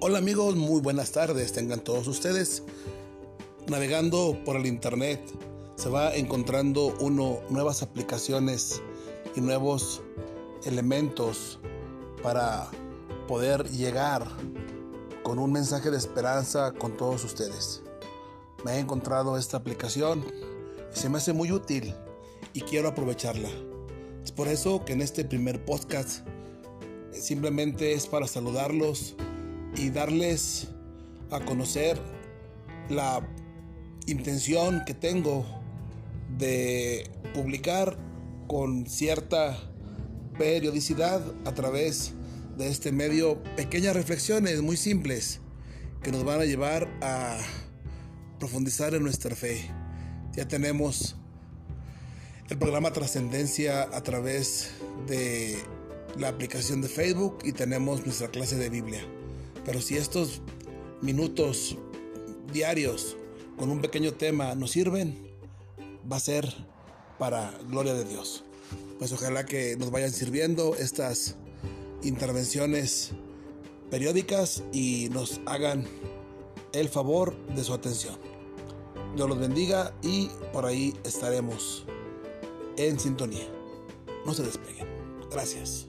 Hola amigos, muy buenas tardes, tengan todos ustedes. Navegando por el internet se va encontrando uno nuevas aplicaciones y nuevos elementos para poder llegar con un mensaje de esperanza con todos ustedes. Me he encontrado esta aplicación y se me hace muy útil y quiero aprovecharla. Es por eso que en este primer podcast simplemente es para saludarlos y darles a conocer la intención que tengo de publicar con cierta periodicidad a través de este medio pequeñas reflexiones muy simples que nos van a llevar a profundizar en nuestra fe. Ya tenemos el programa Trascendencia a través de la aplicación de Facebook y tenemos nuestra clase de Biblia. Pero si estos minutos diarios con un pequeño tema nos sirven, va a ser para gloria de Dios. Pues ojalá que nos vayan sirviendo estas intervenciones periódicas y nos hagan el favor de su atención. Dios los bendiga y por ahí estaremos en sintonía. No se despeguen. Gracias.